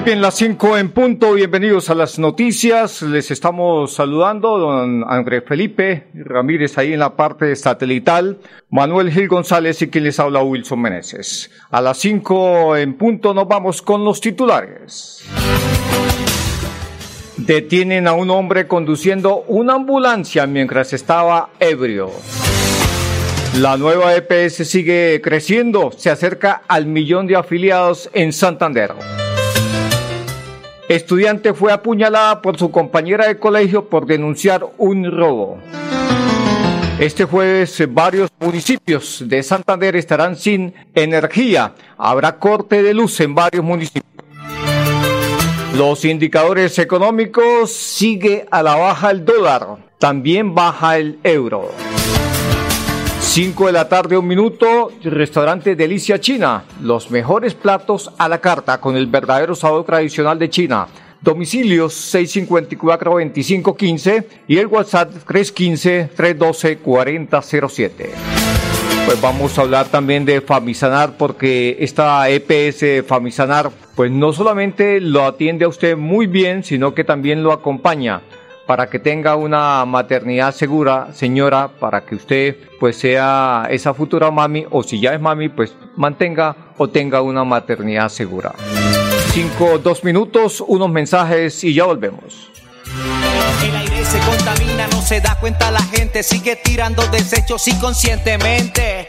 Muy bien, las 5 en punto. Bienvenidos a las noticias. Les estamos saludando, don André Felipe Ramírez, ahí en la parte satelital. Manuel Gil González y quien les habla Wilson Meneses. A las 5 en punto nos vamos con los titulares. Detienen a un hombre conduciendo una ambulancia mientras estaba ebrio. La nueva EPS sigue creciendo, se acerca al millón de afiliados en Santander. Estudiante fue apuñalada por su compañera de colegio por denunciar un robo. Este jueves varios municipios de Santander estarán sin energía. Habrá corte de luz en varios municipios. Los indicadores económicos sigue a la baja el dólar, también baja el euro. 5 de la tarde, un minuto, restaurante Delicia China. Los mejores platos a la carta con el verdadero sabor tradicional de China. Domicilios 654-2515 y el WhatsApp 315-312-4007. Pues vamos a hablar también de Famisanar porque esta EPS Famisanar pues no solamente lo atiende a usted muy bien, sino que también lo acompaña para que tenga una maternidad segura, señora, para que usted pues sea esa futura mami o si ya es mami, pues mantenga o tenga una maternidad segura. Cinco, dos minutos, unos mensajes y ya volvemos. El aire se contamina, no se da cuenta la gente, sigue tirando desechos inconscientemente.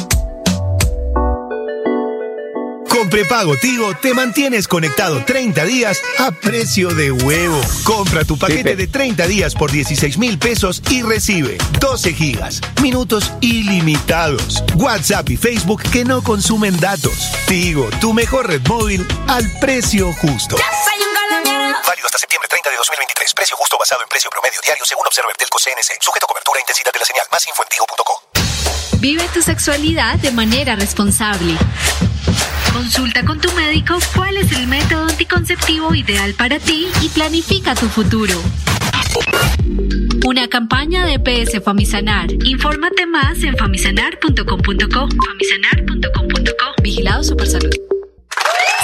Con prepago Tigo te mantienes conectado 30 días a precio de huevo. Compra tu paquete de 30 días por 16 mil pesos y recibe 12 gigas, minutos ilimitados, WhatsApp y Facebook que no consumen datos. Tigo, tu mejor red móvil al precio justo. Válido hasta septiembre 30 de 2023. Precio justo basado en precio promedio diario según Observer Telco CNC. Sujeto a cobertura e intensidad de la señal. Más info en tigo.co. Vive tu sexualidad de manera responsable. Consulta con tu médico cuál es el método anticonceptivo ideal para ti y planifica tu futuro. Una campaña de PS Famisanar. Infórmate más en famisanar.com.co. Famisanar.com.co. Vigilado Supersalud.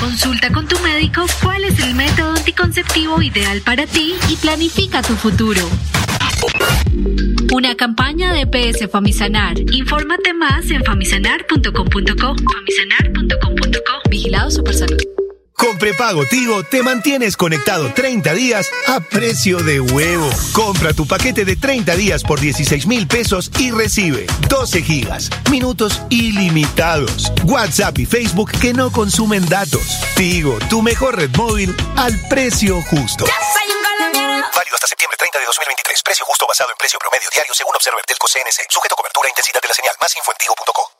Consulta con tu médico cuál es el método anticonceptivo ideal para ti y planifica tu futuro. Una campaña de PS Famisanar. Infórmate más en famisanar.com.co. Famisanar.com.co. Vigilado Supersalud. Con prepago Tigo te mantienes conectado 30 días a precio de huevo. Compra tu paquete de 30 días por 16 mil pesos y recibe 12 gigas, minutos ilimitados, WhatsApp y Facebook que no consumen datos. Tigo, tu mejor red móvil al precio justo. Válido hasta septiembre 30 de 2023. Precio justo basado en precio promedio diario según Observer Telco CNC. Sujeto a cobertura e intensidad de la señal. Más info en tigo.co.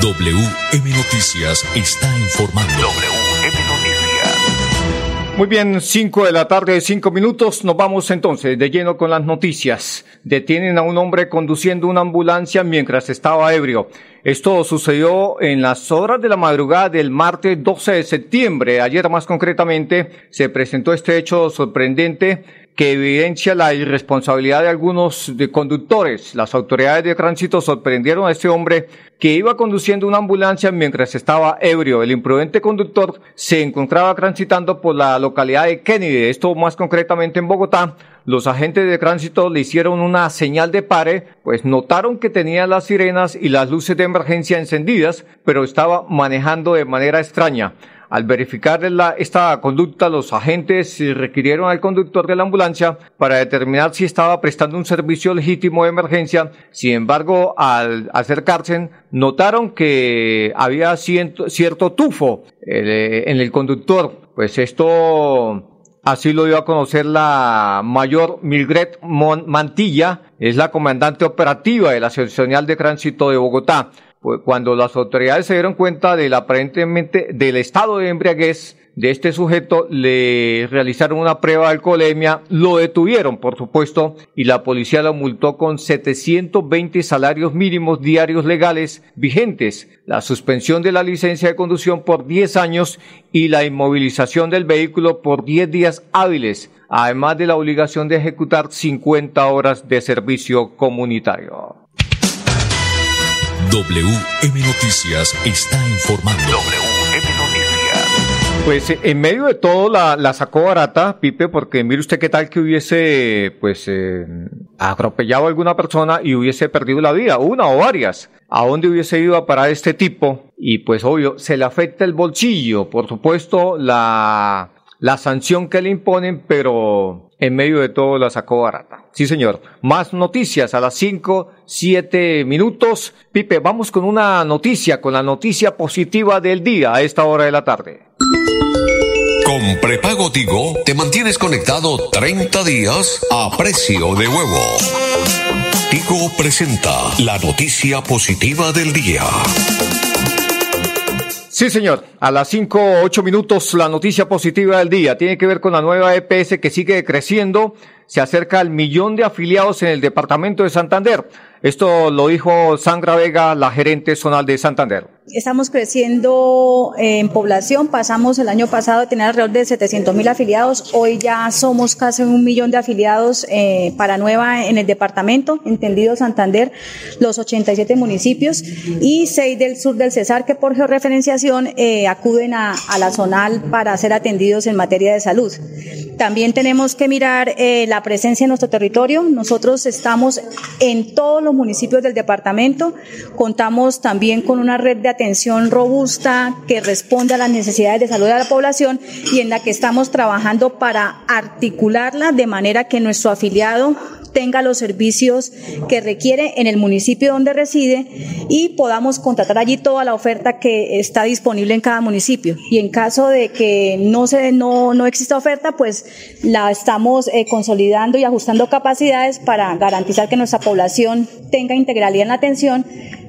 WM Noticias está informando. WM Noticias. Muy bien, 5 de la tarde, 5 minutos. Nos vamos entonces de lleno con las noticias. Detienen a un hombre conduciendo una ambulancia mientras estaba ebrio. Esto sucedió en las horas de la madrugada del martes 12 de septiembre. Ayer más concretamente se presentó este hecho sorprendente que evidencia la irresponsabilidad de algunos de conductores. Las autoridades de tránsito sorprendieron a este hombre que iba conduciendo una ambulancia mientras estaba ebrio. El imprudente conductor se encontraba transitando por la localidad de Kennedy, esto más concretamente en Bogotá. Los agentes de tránsito le hicieron una señal de pare, pues notaron que tenía las sirenas y las luces de emergencia encendidas, pero estaba manejando de manera extraña. Al verificar la, esta conducta, los agentes requirieron al conductor de la ambulancia para determinar si estaba prestando un servicio legítimo de emergencia. Sin embargo, al acercarse, notaron que había cierto tufo eh, en el conductor. Pues esto Así lo dio a conocer la mayor Milgret Mantilla, es la comandante operativa de la Seccional de Tránsito de Bogotá. Pues cuando las autoridades se dieron cuenta del aparentemente del estado de embriaguez de este sujeto, le realizaron una prueba de alcoholemia, lo detuvieron, por supuesto, y la policía lo multó con 720 salarios mínimos diarios legales vigentes, la suspensión de la licencia de conducción por 10 años y la inmovilización del vehículo por 10 días hábiles, además de la obligación de ejecutar 50 horas de servicio comunitario. WM Noticias está informando. WM Noticias. Pues eh, en medio de todo la, la sacó barata, Pipe, porque mire usted qué tal que hubiese, pues, eh, atropellado a alguna persona y hubiese perdido la vida, una o varias. ¿A dónde hubiese ido a parar este tipo? Y pues obvio, se le afecta el bolsillo, por supuesto, la, la sanción que le imponen, pero en medio de todo la sacó barata. Sí, señor. Más noticias a las 5, 7 minutos. Pipe, vamos con una noticia, con la noticia positiva del día a esta hora de la tarde. Con prepago Tigo te mantienes conectado 30 días a precio de huevo. Tigo presenta la noticia positiva del día. Sí, señor. A las 5, 8 minutos, la noticia positiva del día tiene que ver con la nueva EPS que sigue creciendo. Se acerca al millón de afiliados en el departamento de Santander. Esto lo dijo Sandra Vega, la gerente zonal de Santander. Estamos creciendo en población, pasamos el año pasado de tener alrededor de 700 mil afiliados, hoy ya somos casi un millón de afiliados eh, para nueva en el departamento, entendido Santander, los 87 municipios y 6 del sur del Cesar que por georreferenciación eh, acuden a, a, la zonal para ser atendidos en materia de salud. También tenemos que mirar eh, la presencia en nuestro territorio, nosotros estamos en todos los municipios del departamento, contamos también con una red de atención robusta que responde a las necesidades de salud de la población y en la que estamos trabajando para articularla de manera que nuestro afiliado tenga los servicios que requiere en el municipio donde reside y podamos contratar allí toda la oferta que está disponible en cada municipio. Y en caso de que no se no, no exista oferta, pues la estamos eh, consolidando y ajustando capacidades para garantizar que nuestra población tenga integralidad en la atención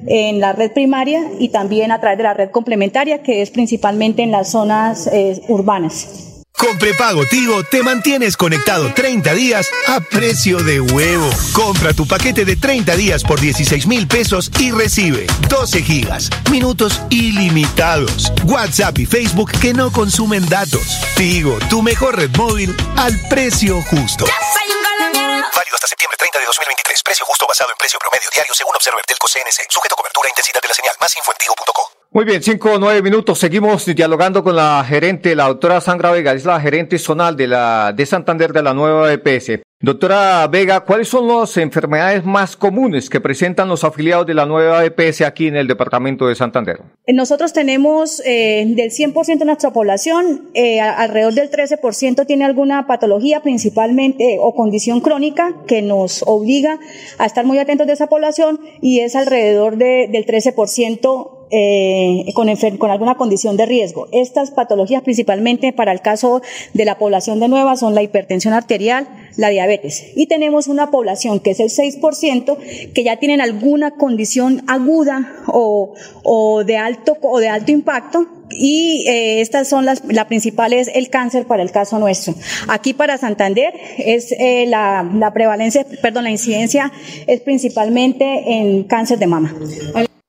en la red primaria y también a través de la red complementaria, que es principalmente en las zonas eh, urbanas. Con prepago Tigo te mantienes conectado 30 días a precio de huevo. Compra tu paquete de 30 días por 16 mil pesos y recibe 12 gigas, minutos ilimitados, WhatsApp y Facebook que no consumen datos. Tigo, tu mejor red móvil al precio justo. Septiembre 30 de 2023. Precio justo basado en precio promedio diario según Observer Telco CNC. Sujeto cobertura e intensidad de la señal. Más info. Muy bien, cinco o nueve minutos. Seguimos dialogando con la gerente, la doctora Sandra Vega, es la gerente zonal de la de Santander de la nueva EPS. Doctora Vega, ¿cuáles son las enfermedades más comunes que presentan los afiliados de la nueva EPS aquí en el departamento de Santander? Nosotros tenemos eh, del 100% de nuestra población, eh, alrededor del 13% tiene alguna patología principalmente o condición crónica que nos obliga a estar muy atentos de esa población y es alrededor de, del 13% eh, con, con, alguna condición de riesgo. Estas patologías principalmente para el caso de la población de nueva son la hipertensión arterial, la diabetes. Y tenemos una población que es el 6% que ya tienen alguna condición aguda o, o de alto o de alto impacto y eh, estas son las la principal es el cáncer para el caso nuestro. Aquí para Santander es eh, la, la prevalencia, perdón, la incidencia es principalmente en cáncer de mama.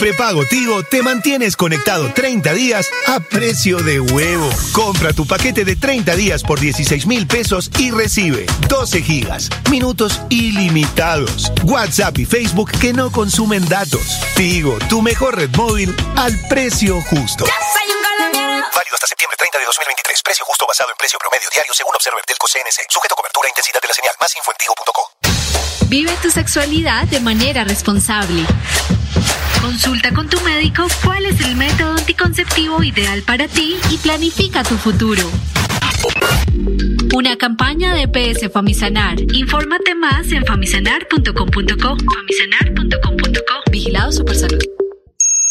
Prepago Tigo te mantienes conectado 30 días a precio de huevo. Compra tu paquete de 30 días por 16 mil pesos y recibe 12 gigas, minutos ilimitados, WhatsApp y Facebook que no consumen datos. Tigo, tu mejor red móvil al precio justo. Válido hasta septiembre 30 de 2023. Precio justo basado en precio promedio diario según Observer Telco CNC. Sujeto a cobertura e intensidad de la señal. Más info en Vive tu sexualidad de manera responsable. Consulta con tu médico cuál es el método anticonceptivo ideal para ti y planifica tu futuro. Una campaña de PS Famisanar. Infórmate más en famisanar.com.co. Famisanar.com.co. Vigilado Supersalud.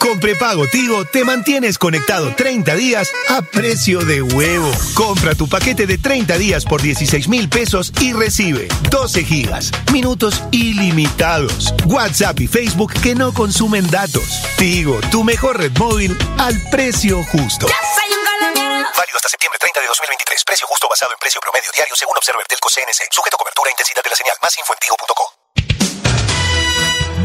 Con prepago Tigo te mantienes conectado 30 días a precio de huevo. Compra tu paquete de 30 días por 16 mil pesos y recibe 12 gigas, minutos ilimitados, WhatsApp y Facebook que no consumen datos. Tigo, tu mejor red móvil al precio justo. Válido hasta septiembre 30 de 2023. Precio justo basado en precio promedio diario según Observer Telco CNC. Sujeto a cobertura e intensidad de la señal. Más info en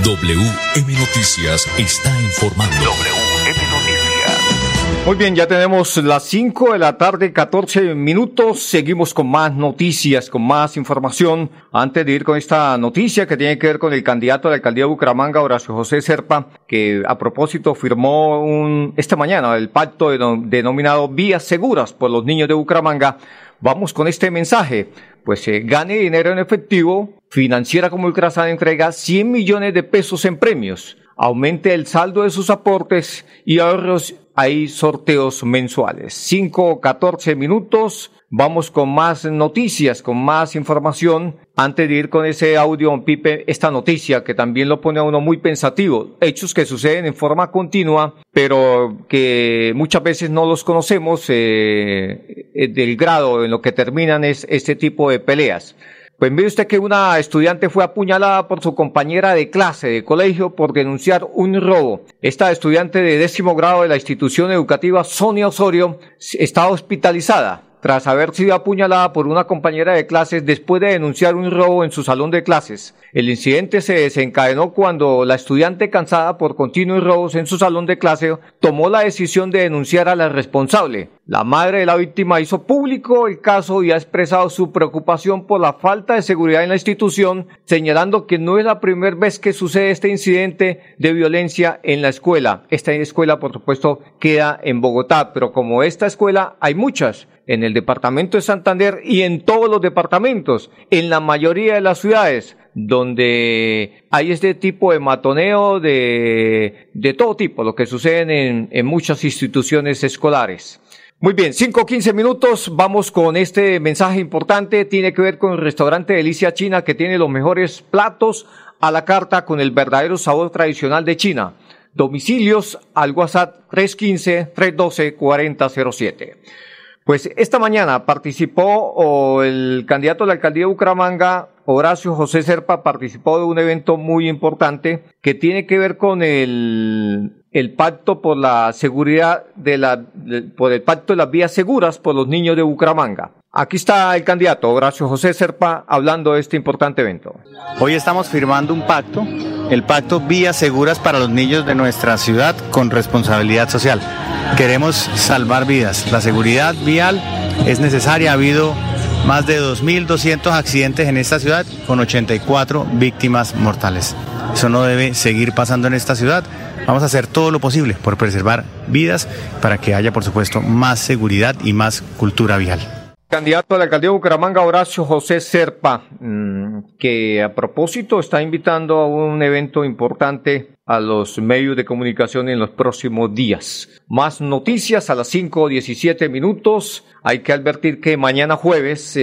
WM Noticias está informando. WM Noticias. Muy bien, ya tenemos las 5 de la tarde, 14 minutos. Seguimos con más noticias, con más información. Antes de ir con esta noticia que tiene que ver con el candidato a la alcaldía de Bucaramanga, Horacio José Serpa, que a propósito firmó un, esta mañana el pacto denominado Vías Seguras por los niños de Bucaramanga. Vamos con este mensaje. Pues eh, gane dinero en efectivo, Financiera como Ultrasan entrega 100 millones de pesos en premios. Aumente el saldo de sus aportes y ahorros. Hay sorteos mensuales. 5 o 14 minutos. Vamos con más noticias, con más información. Antes de ir con ese audio, Pipe, esta noticia que también lo pone a uno muy pensativo. Hechos que suceden en forma continua, pero que muchas veces no los conocemos eh, del grado en lo que terminan es este tipo de peleas. Pues mire usted que una estudiante fue apuñalada por su compañera de clase de colegio por denunciar un robo. Esta estudiante de décimo grado de la institución educativa Sonia Osorio está hospitalizada tras haber sido apuñalada por una compañera de clases después de denunciar un robo en su salón de clases. El incidente se desencadenó cuando la estudiante, cansada por continuos robos en su salón de clase, tomó la decisión de denunciar a la responsable. La madre de la víctima hizo público el caso y ha expresado su preocupación por la falta de seguridad en la institución, señalando que no es la primera vez que sucede este incidente de violencia en la escuela. Esta escuela, por supuesto, queda en Bogotá, pero como esta escuela hay muchas en el departamento de Santander y en todos los departamentos, en la mayoría de las ciudades donde hay este tipo de matoneo de, de todo tipo, lo que sucede en, en muchas instituciones escolares. Muy bien, 5 15 minutos, vamos con este mensaje importante, tiene que ver con el restaurante Delicia China que tiene los mejores platos a la carta con el verdadero sabor tradicional de China. Domicilios al WhatsApp 315-312-4007. Pues esta mañana participó el candidato a la alcaldía de Bucaramanga, Horacio José Serpa, participó de un evento muy importante que tiene que ver con el, el pacto por la seguridad de la, por el pacto de las vías seguras por los niños de Bucaramanga. Aquí está el candidato Horacio José Serpa hablando de este importante evento. Hoy estamos firmando un pacto, el pacto Vías Seguras para los niños de nuestra ciudad con responsabilidad social. Queremos salvar vidas. La seguridad vial es necesaria. Ha habido más de 2.200 accidentes en esta ciudad con 84 víctimas mortales. Eso no debe seguir pasando en esta ciudad. Vamos a hacer todo lo posible por preservar vidas para que haya, por supuesto, más seguridad y más cultura vial. Candidato a la alcaldía de Bucaramanga, Horacio José Serpa, mm, que a propósito está invitando a un evento importante a los medios de comunicación en los próximos días. Más noticias a las 5.17 minutos. Hay que advertir que mañana jueves,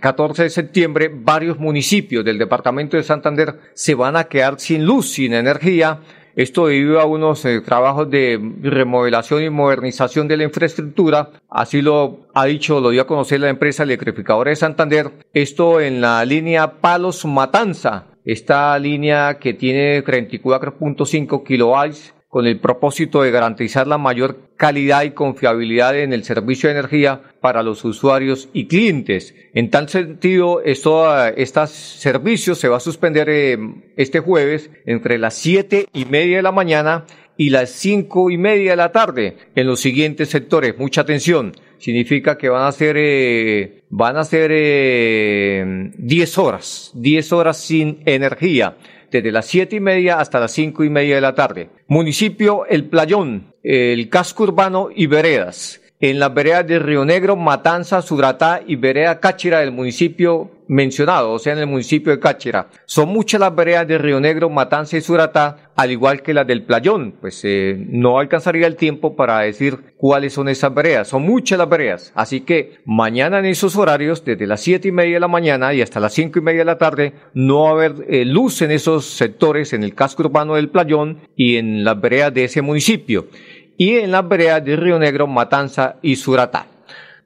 14 de septiembre, varios municipios del departamento de Santander se van a quedar sin luz, sin energía esto debido a unos eh, trabajos de remodelación y modernización de la infraestructura. Así lo ha dicho, lo dio a conocer la empresa electrificadora de Santander. Esto en la línea Palos Matanza. Esta línea que tiene 34.5 kilovolts con el propósito de garantizar la mayor calidad y confiabilidad en el servicio de energía para los usuarios y clientes. En tal sentido, esto, este servicio se va a suspender eh, este jueves entre las siete y media de la mañana y las cinco y media de la tarde en los siguientes sectores. Mucha atención. Significa que van a ser, eh, van a ser eh, 10 horas, 10 horas sin energía desde las siete y media hasta las cinco y media de la tarde. Municipio El Playón, el casco urbano y veredas. En las veredas de Río Negro, Matanza, Suratá y vereda Cáchira del municipio mencionado, o sea, en el municipio de Cáchira. Son muchas las veredas de Río Negro, Matanza y Suratá, al igual que las del Playón. Pues eh, no alcanzaría el tiempo para decir cuáles son esas veredas. Son muchas las veredas. Así que mañana en esos horarios, desde las siete y media de la mañana y hasta las cinco y media de la tarde, no va a haber eh, luz en esos sectores, en el casco urbano del Playón y en las veredas de ese municipio y en las veredas de Río Negro, Matanza y Suratá.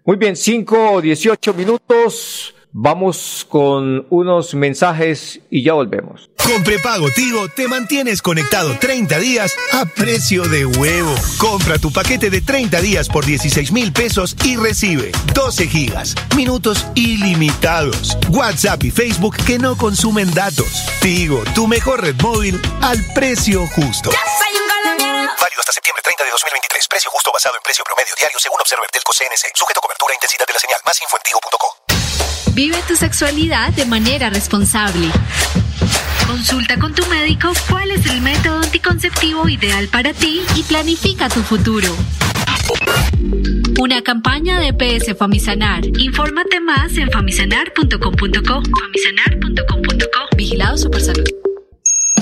Muy bien, 5 o 18 minutos. Vamos con unos mensajes y ya volvemos. Con prepago Tigo te mantienes conectado 30 días a precio de huevo. Compra tu paquete de 30 días por 16 mil pesos y recibe 12 gigas, minutos ilimitados, WhatsApp y Facebook que no consumen datos. Tigo, tu mejor red móvil al precio justo. Válido hasta septiembre 30 de 2023. Precio justo basado en precio promedio diario según Observer Telco CNC. Sujeto a cobertura e intensidad de la señal. Más info en Vive tu sexualidad de manera responsable. Consulta con tu médico cuál es el método anticonceptivo ideal para ti y planifica tu futuro. Una campaña de PS Famisanar. Infórmate más en famisanar.com.co. Famisanar.com.co. Vigilado Supersalud.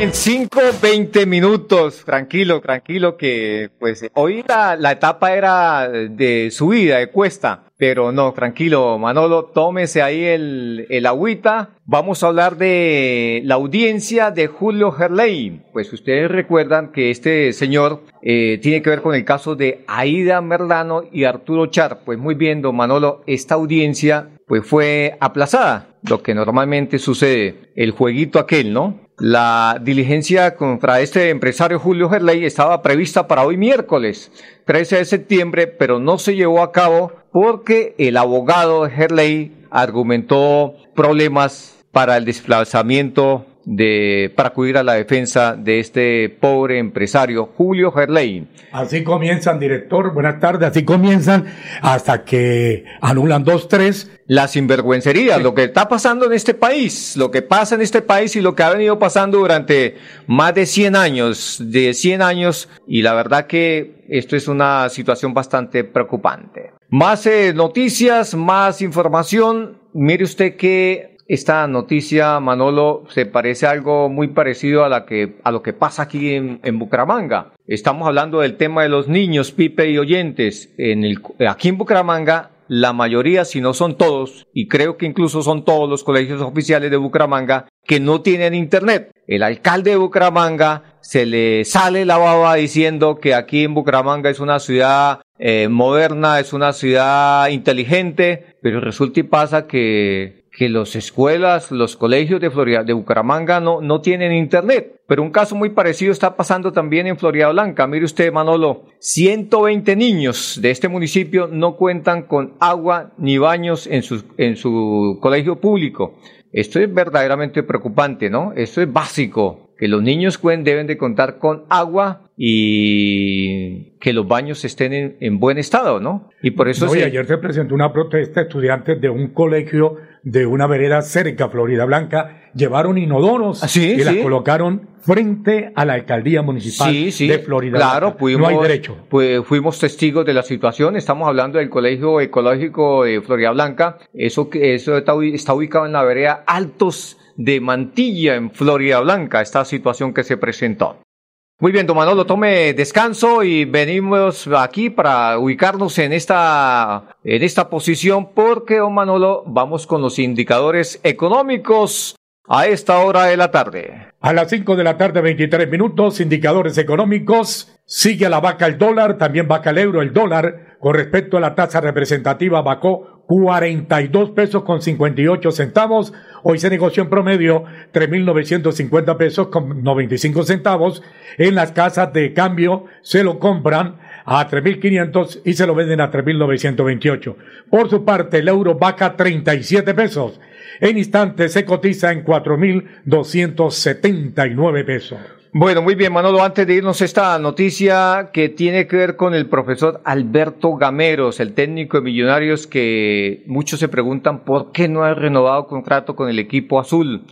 En 5, 20 minutos, tranquilo, tranquilo, que pues hoy la, etapa era de subida, de cuesta. Pero no, tranquilo, Manolo, tómese ahí el, el agüita. Vamos a hablar de la audiencia de Julio Gerley. Pues ustedes recuerdan que este señor eh, tiene que ver con el caso de Aida Merlano y Arturo Char. Pues muy bien, don Manolo, esta audiencia pues fue aplazada, lo que normalmente sucede, el jueguito aquel, ¿no? La diligencia contra este empresario Julio Gerley estaba prevista para hoy miércoles 13 de septiembre, pero no se llevó a cabo porque el abogado Gerley argumentó problemas para el desplazamiento de, para acudir a la defensa de este pobre empresario, Julio Gerley. Así comienzan, director. Buenas tardes. Así comienzan hasta que anulan dos, tres. La sinvergüencería, lo que está pasando en este país, lo que pasa en este país y lo que ha venido pasando durante más de 100 años, de 100 años, y la verdad que esto es una situación bastante preocupante. Más eh, noticias, más información. Mire usted que esta noticia, Manolo, se parece a algo muy parecido a, la que, a lo que pasa aquí en, en, Bucaramanga. Estamos hablando del tema de los niños, Pipe y oyentes. En el, aquí en Bucaramanga, la mayoría, si no son todos, y creo que incluso son todos los colegios oficiales de Bucaramanga, que no tienen internet. El alcalde de Bucaramanga se le sale la baba diciendo que aquí en Bucaramanga es una ciudad eh, moderna, es una ciudad inteligente, pero resulta y pasa que que las escuelas, los colegios de Florida, de Bucaramanga no, no tienen internet. Pero un caso muy parecido está pasando también en Florida Blanca. Mire usted, Manolo, 120 niños de este municipio no cuentan con agua ni baños en su, en su colegio público. Esto es verdaderamente preocupante, ¿no? Esto es básico que los niños deben de contar con agua y que los baños estén en, en buen estado, ¿no? Y por eso... No, y ayer se presentó una protesta de estudiantes de un colegio de una vereda cerca, Florida Blanca, llevaron inodoros ¿Ah, sí, y las sí. colocaron frente a la alcaldía municipal Sí, de Florida claro, Blanca. fuimos, no hay derecho. pues, fuimos testigos de la situación. Estamos hablando del Colegio Ecológico de Florida Blanca. Eso, que- eso está, está ubicado en la vereda Altos de Mantilla, en Florida Blanca, esta situación que se presentó. Muy bien, don Manolo, tome descanso y venimos aquí para ubicarnos en esta, en esta posición porque, don Manolo, vamos con los indicadores económicos a esta hora de la tarde. A las 5 de la tarde, 23 minutos, indicadores económicos. Sigue a la vaca el dólar, también vaca el euro, el dólar. Con respecto a la tasa representativa, vacó 42 pesos con 58 centavos. Hoy se negoció en promedio 3.950 pesos con 95 centavos. En las casas de cambio se lo compran a 3.500 y se lo venden a 3.928. Por su parte, el euro vaca 37 pesos. En instantes se cotiza en 4.279 pesos. Bueno, muy bien, Manolo. Antes de irnos, esta noticia que tiene que ver con el profesor Alberto Gameros, el técnico de Millonarios, que muchos se preguntan por qué no ha renovado contrato con el equipo azul,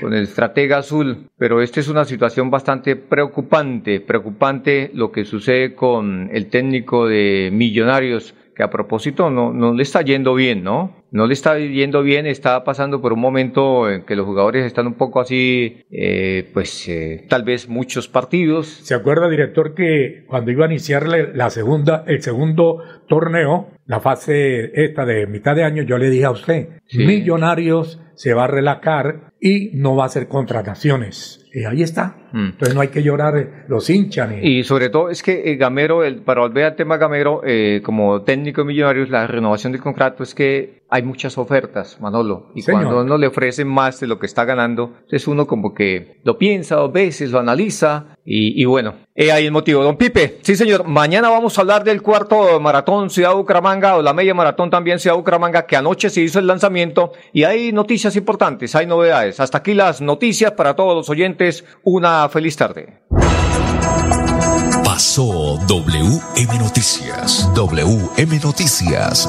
con el estratega azul. Pero esta es una situación bastante preocupante, preocupante lo que sucede con el técnico de Millonarios, que a propósito no, no le está yendo bien, ¿no? No le está yendo bien, está pasando por un momento en que los jugadores están un poco así, eh, pues eh, tal vez muchos partidos. ¿Se acuerda, director, que cuando iba a iniciar la- segunda, el segundo torneo, la fase esta de mitad de año, yo le dije a usted, Sí. Millonarios se va a relajar y no va a hacer contrataciones. Y ahí está. Mm. Entonces no hay que llorar eh, los hinchas ni... Y sobre todo es que eh, Gamero, el, para volver al tema Gamero, eh, como técnico de Millonarios, la renovación del contrato es que hay muchas ofertas, Manolo. Y Señor. cuando uno le ofrecen más de lo que está ganando, entonces uno como que lo piensa dos veces, lo analiza y, y bueno, He ahí el motivo. Don Pipe, sí señor, mañana vamos a hablar del cuarto maratón Ciudad Bucaramanga o la media maratón también Ciudad Bucaramanga que anoche se hizo el lanzamiento y hay noticias importantes, hay novedades. Hasta aquí las noticias para todos los oyentes. Una feliz tarde. Pasó WM Noticias. WM Noticias.